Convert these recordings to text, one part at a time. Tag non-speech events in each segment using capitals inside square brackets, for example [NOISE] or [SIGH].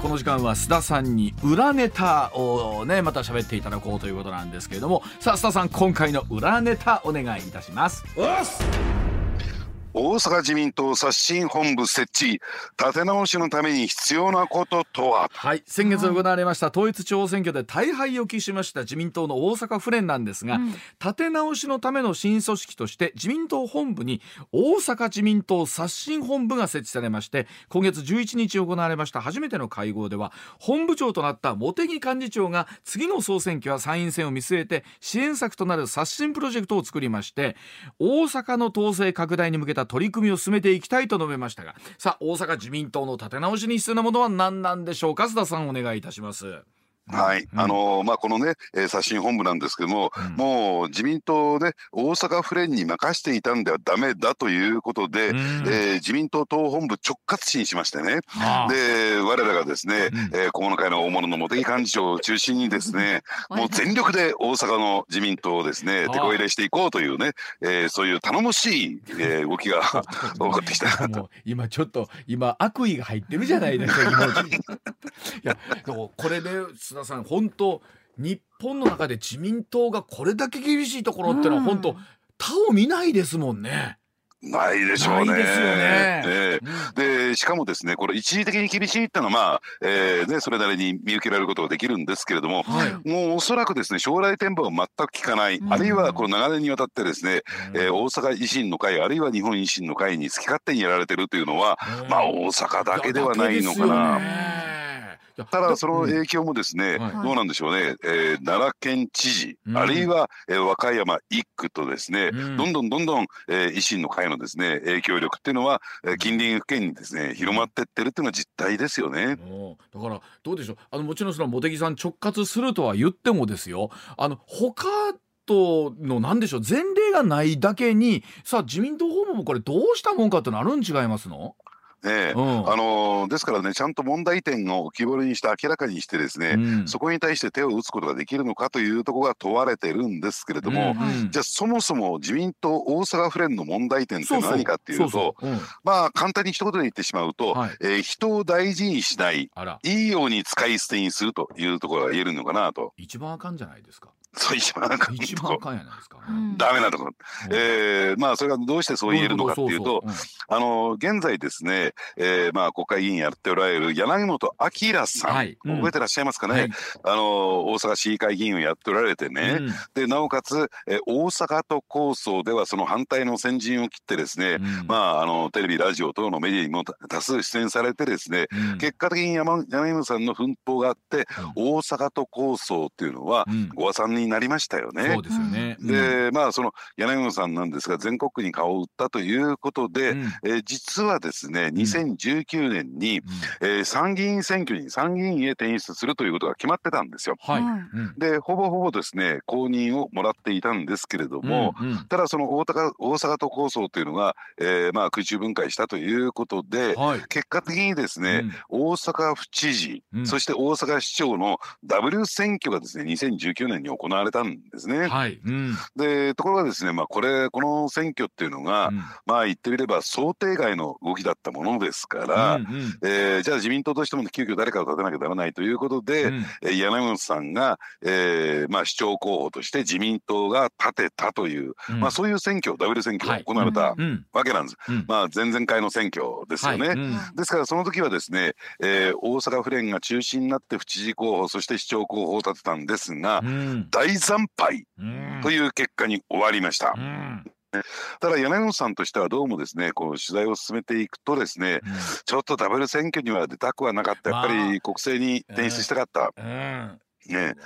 この時間は須田さんに裏ネタをねまた喋っていただこうということなんですけれども。さあ須田さん今回の裏ネタお願いいたします。大阪自民党刷新本部設置。立て直しのために必要なこととは？はい。先月行われました統一地方選挙で大敗を喫しました自民党の大阪府連なんですが、うん、立て直しのための新組織として自民党本部に大阪自民党刷新本部が設置されまして今月11日行われました初めての会合では本部長となった茂木幹事長が次の総選挙は参院選を見据えて支援策となる刷新プロジェクトを作りまして大阪の統制拡大に向けた取り組みを進めていきたいと述べましたがさあ大阪自民党の立て直しに必要なものは何なんでしょうか？須田さんお願いいたします。はい、あのー、まあ、このね、えー、刷新本部なんですけども、うん、もう自民党で大阪府連に任していたんではだめだということで、うん、えー、自民党党本部直轄審しましてね、で、我らがですね、うん、えー、小物会の大物の茂木幹事長を中心にですね、[LAUGHS] もう全力で大阪の自民党をですね、手こ入れしていこうというね、えー、そういう頼もしい、えー、動きが [LAUGHS] 起こってきたなと。今ちょっと、今悪意が入ってるじゃないですか、[LAUGHS] いや、これで、田さん本当日本の中で自民党がこれだけ厳しいところってのは本当、他を見ないですもんね。ないでしょうね。でね。しかもですねこれ一時的に厳しいってのはまあ、えーね、それなりに見受けられることができるんですけれども、はい、もうおそらくですね将来展望は全く聞かない、うん、あるいはこの長年にわたってですね、うん、えー、大阪維新の会あるいは日本維新の会に好き勝手にやられてるというのは、まあ大阪だけではないのかな。ただその影響もですね、うん、どうなんでしょうね、えー、奈良県知事、うん、あるいは、えー、和歌山一区とですね、うん、どんどんどんどん、えー、維新の会のですね影響力っていうのは、えー、近隣府県にですね広まってってるっていうのは実態ですよね。だからどうでしょう。あのもちろんその茂木さん直轄するとは言ってもですよ。あの他との何でしょう前例がないだけにさあ自民党訪問もこれどうしたもんかってのあるん違いますの？ええ、うん、あのですからねちゃんと問題点を浮き彫りにして明らかにしてですね、うん、そこに対して手を打つことができるのかというところが問われてるんですけれども、うん。うん、じゃあそもそも自民党大阪府連の問題点って何かっていうとまあ簡単に一言で言ってしまうと、はい、えー、人を大事にしないいいように使い捨てにするというところが言えるのかなと。一番あかんじゃないですか。そう一番あかん一番あかんやないですか。ダメなとこ。ろ。えー、まあそれがどうしてそう言えるのかっていうと、あの現在ですね、えー、まあ国会議員やっておられる柳本明さん、はい。うん、覚えてらっしゃいますかね？はい、あの大阪市議会議員をやっておられてね、うん、でなおかつ、えー、大阪都構想ではその反対の先陣を切ってですね、うん、まああのテレビラジオ等のメディアにも多数出演されてですね、結果的に山柳本さんの奮闘があって、大阪都構想っていうのは、ご破産になりましたよね。そうですよね。で、まあその柳本さんなんですが全国区に顔を売ったということで、うん、えー、実はですね2019年に、うん、えー、参議院選挙に参議院へ転出するということが決まってたんですよ。はい、でほぼほぼですね公認をもらっていたんですけれども、うんうん、ただその大阪大阪都構想というのが、えー、まあ空中分解したということで、はい、結果的にですね、大阪府知事、そして大阪市長のダブル選挙がですね2019年に行われたんですね。はい、でところがですね、まあ、これこの選挙っていうのが、うん、まあ言ってみれば想定外の動きだったものですから、うんうん、えー、じゃあ自民党としても急遽誰かを立てなきゃならないということで、うん、えー、柳本さんが、えーまあ、市長候補として自民党が立てたという、うん、まあ、そういう選挙ダブル選挙が行われたわけなんです。はい、まあ、前々回の選挙ですよね。はい、ですからその時はですね、えー、大阪府連が中心になって府知事候補そして市長候補を立てたんですが、大惨敗という結果に終わりました。ただ柳本さんとしてはどうもですねこう取材を進めていくとですね、うん、ちょっとダブル選挙には出たくはなかった。やっぱり国政に転出したかった。まあ、ね、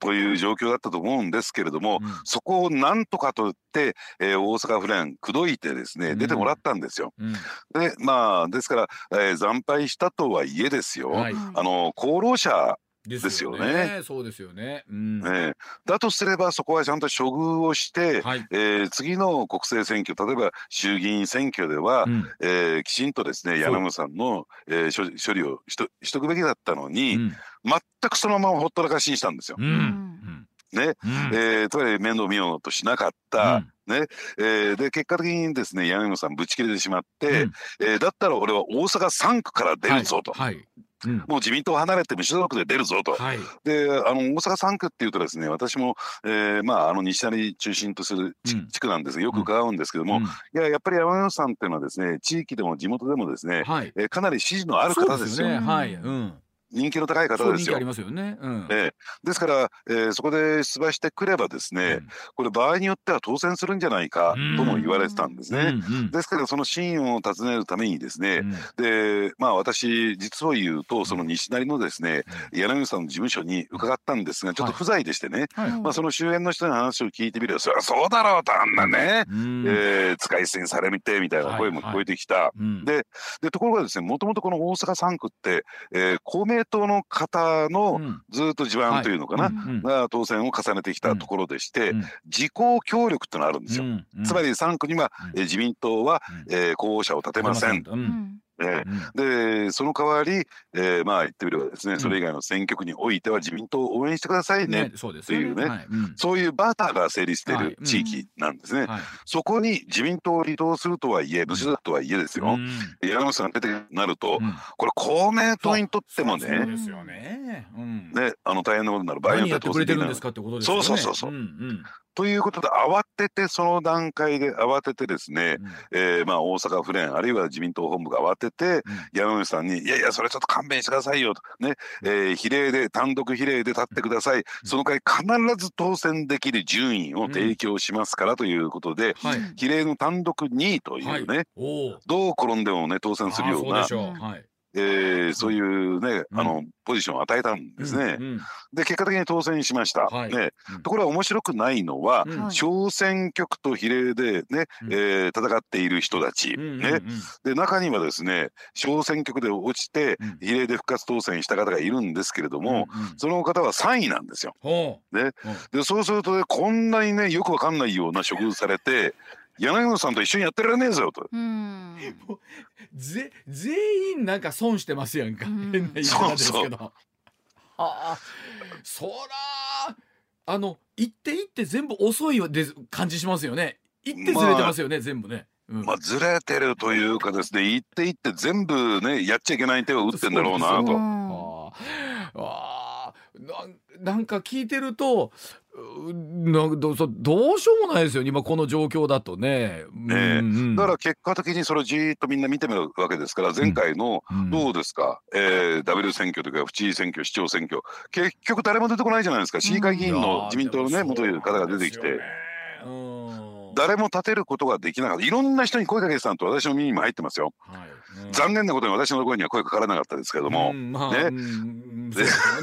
という状況だったと思うんですけれども、うん、そこをなんとかと言って、えー、大阪府連口説いてですね出てもらったんですよ。うん、でまあですから、えー、惨敗したとはいえですよ、はい、あの功労者ですよね。そうですよね。うん、え。ー、だとすればそこはちゃんと処遇をして、はい、えー、次の国政選挙例えば衆議院選挙では、うん、えー、きちんとですね柳本さんの、えー、処理をしとしとくべきだったのに、うん、全くそのままほったらかしにしたんですよ。うん、ね、うん、えー、つまり面倒見ようとしなかった。ね。えー、で結果的にですね柳本さんぶち切れてしまって、うん、えー、だったら俺は大阪3区から出るぞと、はい。はい。うん、もう自民党離れて無所属で出るぞと、はい、であの大阪3区っていうとですね私も、えー、まああの西成中心とする地区なんですがよく伺うんですけども、うん、いややっぱり山本さんっていうのはですね地域でも地元でもですね、はい、えー、かなり支持のある方ですよ。ね。はい。うん人気の高い方ですよ。ありますよね。うん、えー、ですから、えー、そこで出馬してくればですね、うん、これ場合によっては当選するんじゃないかとも言われてたんですね。うんうん、ですからその真意を尋ねるためにですね、うん、でまあ私実を言うとその西成のですね、柳さんの事務所に伺ったんですがちょっと不在でしてね、はい、まあその周辺の人の話を聞いてみればそりゃそうだろうとあんなね、うん、えー、使い捨てにされみてみたいな声も聞こえてきた。はい。はい、ででところがですねもともとこの大阪3区って、えー、公明党の方のずっと地盤というのかな、が当選を重ねてきたところでして、自公協力ってのがあるんですよ。つまり3区には、え自民党は、え候補者を立てません。えー、でその代わり、えー、まあ言ってみればですね、それ以外の選挙区においては自民党を応援してくださいねっていうね、そういうバーターが成立してい。る地域なんですね、そこに自民党を離党するとはいえ無所属とはいえですよ、山本さんが出てなると、これ公明党にとってもねそうですよね,、ねあの大変なことになる。場合によっては当選できないそうそうそうそう、ということで慌ててその段階で慌ててですね、うん、えー、まあ大阪府連あるいは自民党本部が慌てて、山口さんに「いやいやそれちょっと勘弁してくださいよ」と。ね、えー、比例で単独比例で立ってください、その回必ず当選できる順位を提供しますからということで、はい、比例の単独2位というね、はい、どう転んでもね当選するような。はいえー、そういうね、うん、あのポジションを与えたんですね。うんうん、で結果的に当選しました。はい、ね、ところが面白くないのは、うん、小選挙区と比例でね、うん、えー、戦っている人たち、うんうんうん、ね、で中にはですね小選挙区で落ちて比例で復活当選した方がいるんですけれども、うんうん、その方は3位なんですよ。ね、でそうすると、ね、こんなにねよくわかんないような処遇されて柳本さんと一緒にやってられねえぞと。ぜ全員なんか損してますやんか、変な言い方ですけど。ああそらあの一手一手全部遅いで感じしますよね一手ずれてますよね、まあ、全部ね。うん、まあずれてるというかですね一手一手全部ねやっちゃいけない手を打ってんだろうなと。ああなんか聞いてるとなどどうしようもないですよ今この状況だとね。ね、うんうん、だから結果的にそれをじっとみんな見てみるわけですから前回のどうですか、うん、えー、W 選挙とか府知事選挙市長選挙。結局誰も出てこないじゃないですか。市議会議員の自民党のね元いう方が出てきて。誰も立てることができなかった。いろんな人に声かけてたんと私の耳にも入ってますよ。はい。残念なことに私の声には声かからなかったですけども、まあ、ね、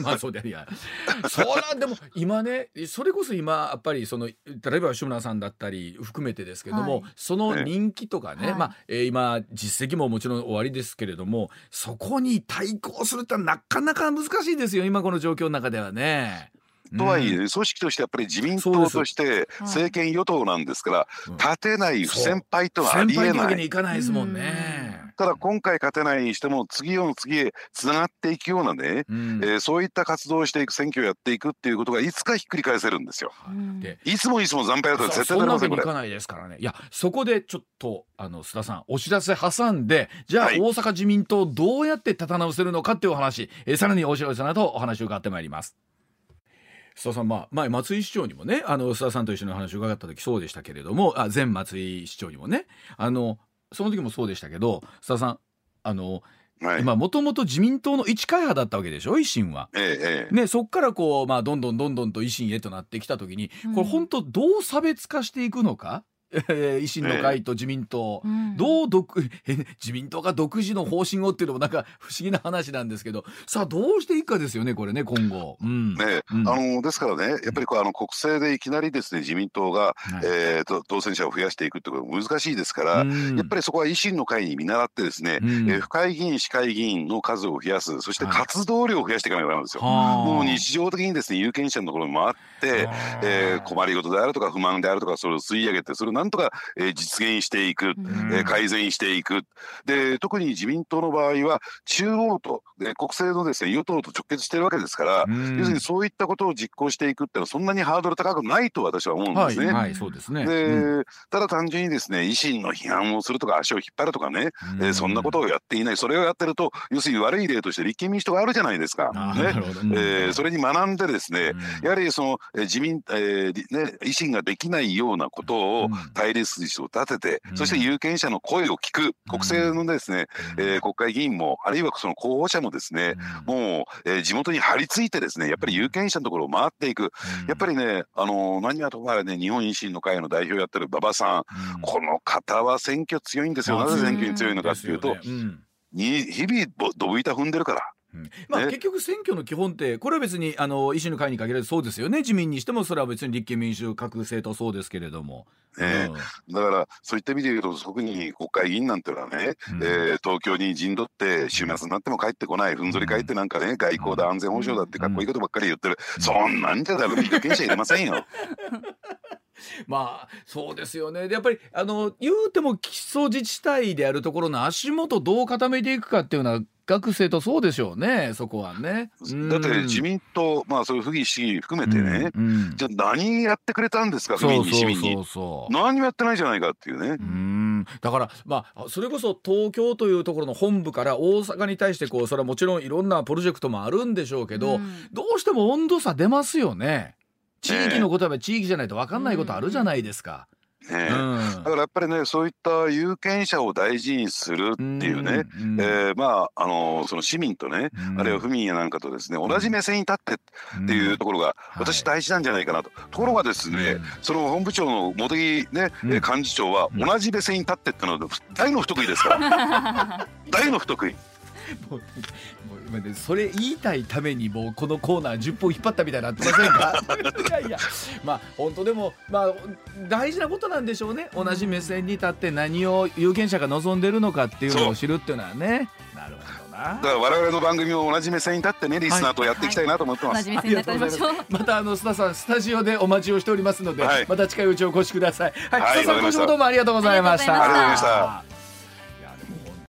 まあそうでいや。[LAUGHS] そらでも今ねそれこそ今やっぱりその例えば吉村さんだったり含めてですけども、はい、その人気とかね、ねまあ、えー、今実績ももちろん終わりですけれどもそこに対抗するってなかなか難しいですよ今この状況の中ではね。とはいえ、組織としてやっぱり自民党として政権与党なんですから、立てない不先輩とはありえない。先輩にいかないですもんね。ただ今回勝てないにしても次の次へつながっていくようなね、うん、えー、そういった活動をしていく選挙をやっていくっていうことがいつかひっくり返せるんですよ。でいつもいつも惨敗だと絶対なりませんこれ。いかないですからね。いやそこでちょっとあの須田さんお知らせ挟んでじゃあ、大阪自民党どうやって立た直せるのかっていうお話、えー、さらにお知らせなどお話を伺ってまいります。須田さん、まあ、前松井市長にもねあの須田さんと一緒にお話を伺った時そうでしたけれどもあ前松井市長にもねあのその時もそうでしたけど須田さんあのはい、今もともと自民党の一会派だったわけでしょ維新は。ええ、ねそこからこう、まあ、どんどんどんどんと維新へとなってきた時にこれ本当どう差別化していくのかえー、維新の会と自民党、うん。どう独 [LAUGHS] え自民党が独自の方針をっていうのもなんか不思議な話なんですけど。さあどうしていくかですよねこれね今後。うん。ねうん。あのですからね、やっぱりこうあの国政でいきなりですね自民党が、はい。えーと当選者を増やしていくってことは難しいですから、うん。やっぱりそこは維新の会に見習ってですね、うん。えー府会議員、市会議員の数を増やす、そしてはい。活動量を増やしていかないとダメなんですよ。はあ。もう日常的にですね有権者のところに回って、えー困りごとであるとか不満であるとかそれを吸い上げてそれをなんとか、えー実現していく、うん。えー改善していく。で特に自民党の場合は中央と、ね、国政のですね与党と直結しているわけですから、うん。要するにそういったことを実行していくっていうのはそんなにハードル高くないと私は思うんですね。はい、はい、そうですね。でうん。ただ単純にですね維新の批判をするとか足を引っ張るとかね、うん。えーそんなことをやっていない。それをやってると要するに悪い例として立憲民主党があるじゃないですか。ね。えーそれに学んでですね、うん。やはりそのえー自民、えーりね、維新ができないようなことをうん対立筋を立てて、うん。そして有権者の声を聞く。国政のですね、えー国会議員もあるいはその候補者もですね、もう、えー地元に張り付いてですねやっぱり有権者のところを回っていく、やっぱりね、あの何はともあれね日本維新の会の代表やってる馬場さん、この方は選挙強いんですよ、なぜ選挙に強いのかっていうと、に日々ぼどぶ板踏んでるから。まあ、ね。結局選挙の基本ってこれは別にあの維新の会に限らずそうですよね。自民にしてもそれは別に立憲民主各政党そうですけれども。ね。だからそういった意味で言うと特に国会議員なんていうのはね、うん。えー東京に陣取って週末になっても帰ってこないふんぞり返ってなんかね外交だ安全保障だってかっこいいことばっかり言ってる、そんなんじゃダメ有権者入れませんよ。[LAUGHS] [LAUGHS] まあそうですよねでやっぱりあの言うても基礎自治体であるところの足元どう固めていくかっていうのは学生とそうでしょうねそこはね。だって自民党まあそういう不義市議含めてね、うんうんじゃあ何やってくれたんですか府そう民に市そう民にそうそう。何もやってないじゃないかっていうね。うんだからまあそれこそ東京というところの本部から大阪に対してこうそれはもちろんいろんなプロジェクトもあるんでしょうけど、うんどうしても温度差出ますよね。地域のことは地域じゃないと分かんないことあるじゃないですか。ねうん。だからやっぱりねそういった有権者を大事にするっていうね、うんうんえーまああのその市民とね、うん。あるいは府民やなんかとですね同じ目線に立ってっていうところが私大事なんじゃないかなと、ところがですね、うん。その本部長の茂木ね、うん。えー幹事長はうん。同じ目線に立ってってのは大の不得意ですから。[LAUGHS] 大の不得意。もうそれ言いたいためにもうこのコーナー10分引っ張ったみたいになってませんか？いやいや。まあ本当でもまあ大事なことなんでしょうね。同じ目線に立って何を有権者が望んでるのかっていうのを知るっていうのはね。なるほどな。だから我々の番組も同じ目線に立ってねリスナーとやっていきたいなと思ってます、同じ目線になってみましょう。またあの須田さんスタジオでお待ちをしておりますので、はい。また近いうちお越しください。はい、はい。須田さん今週もどうもありがとうございました。ありがとうございました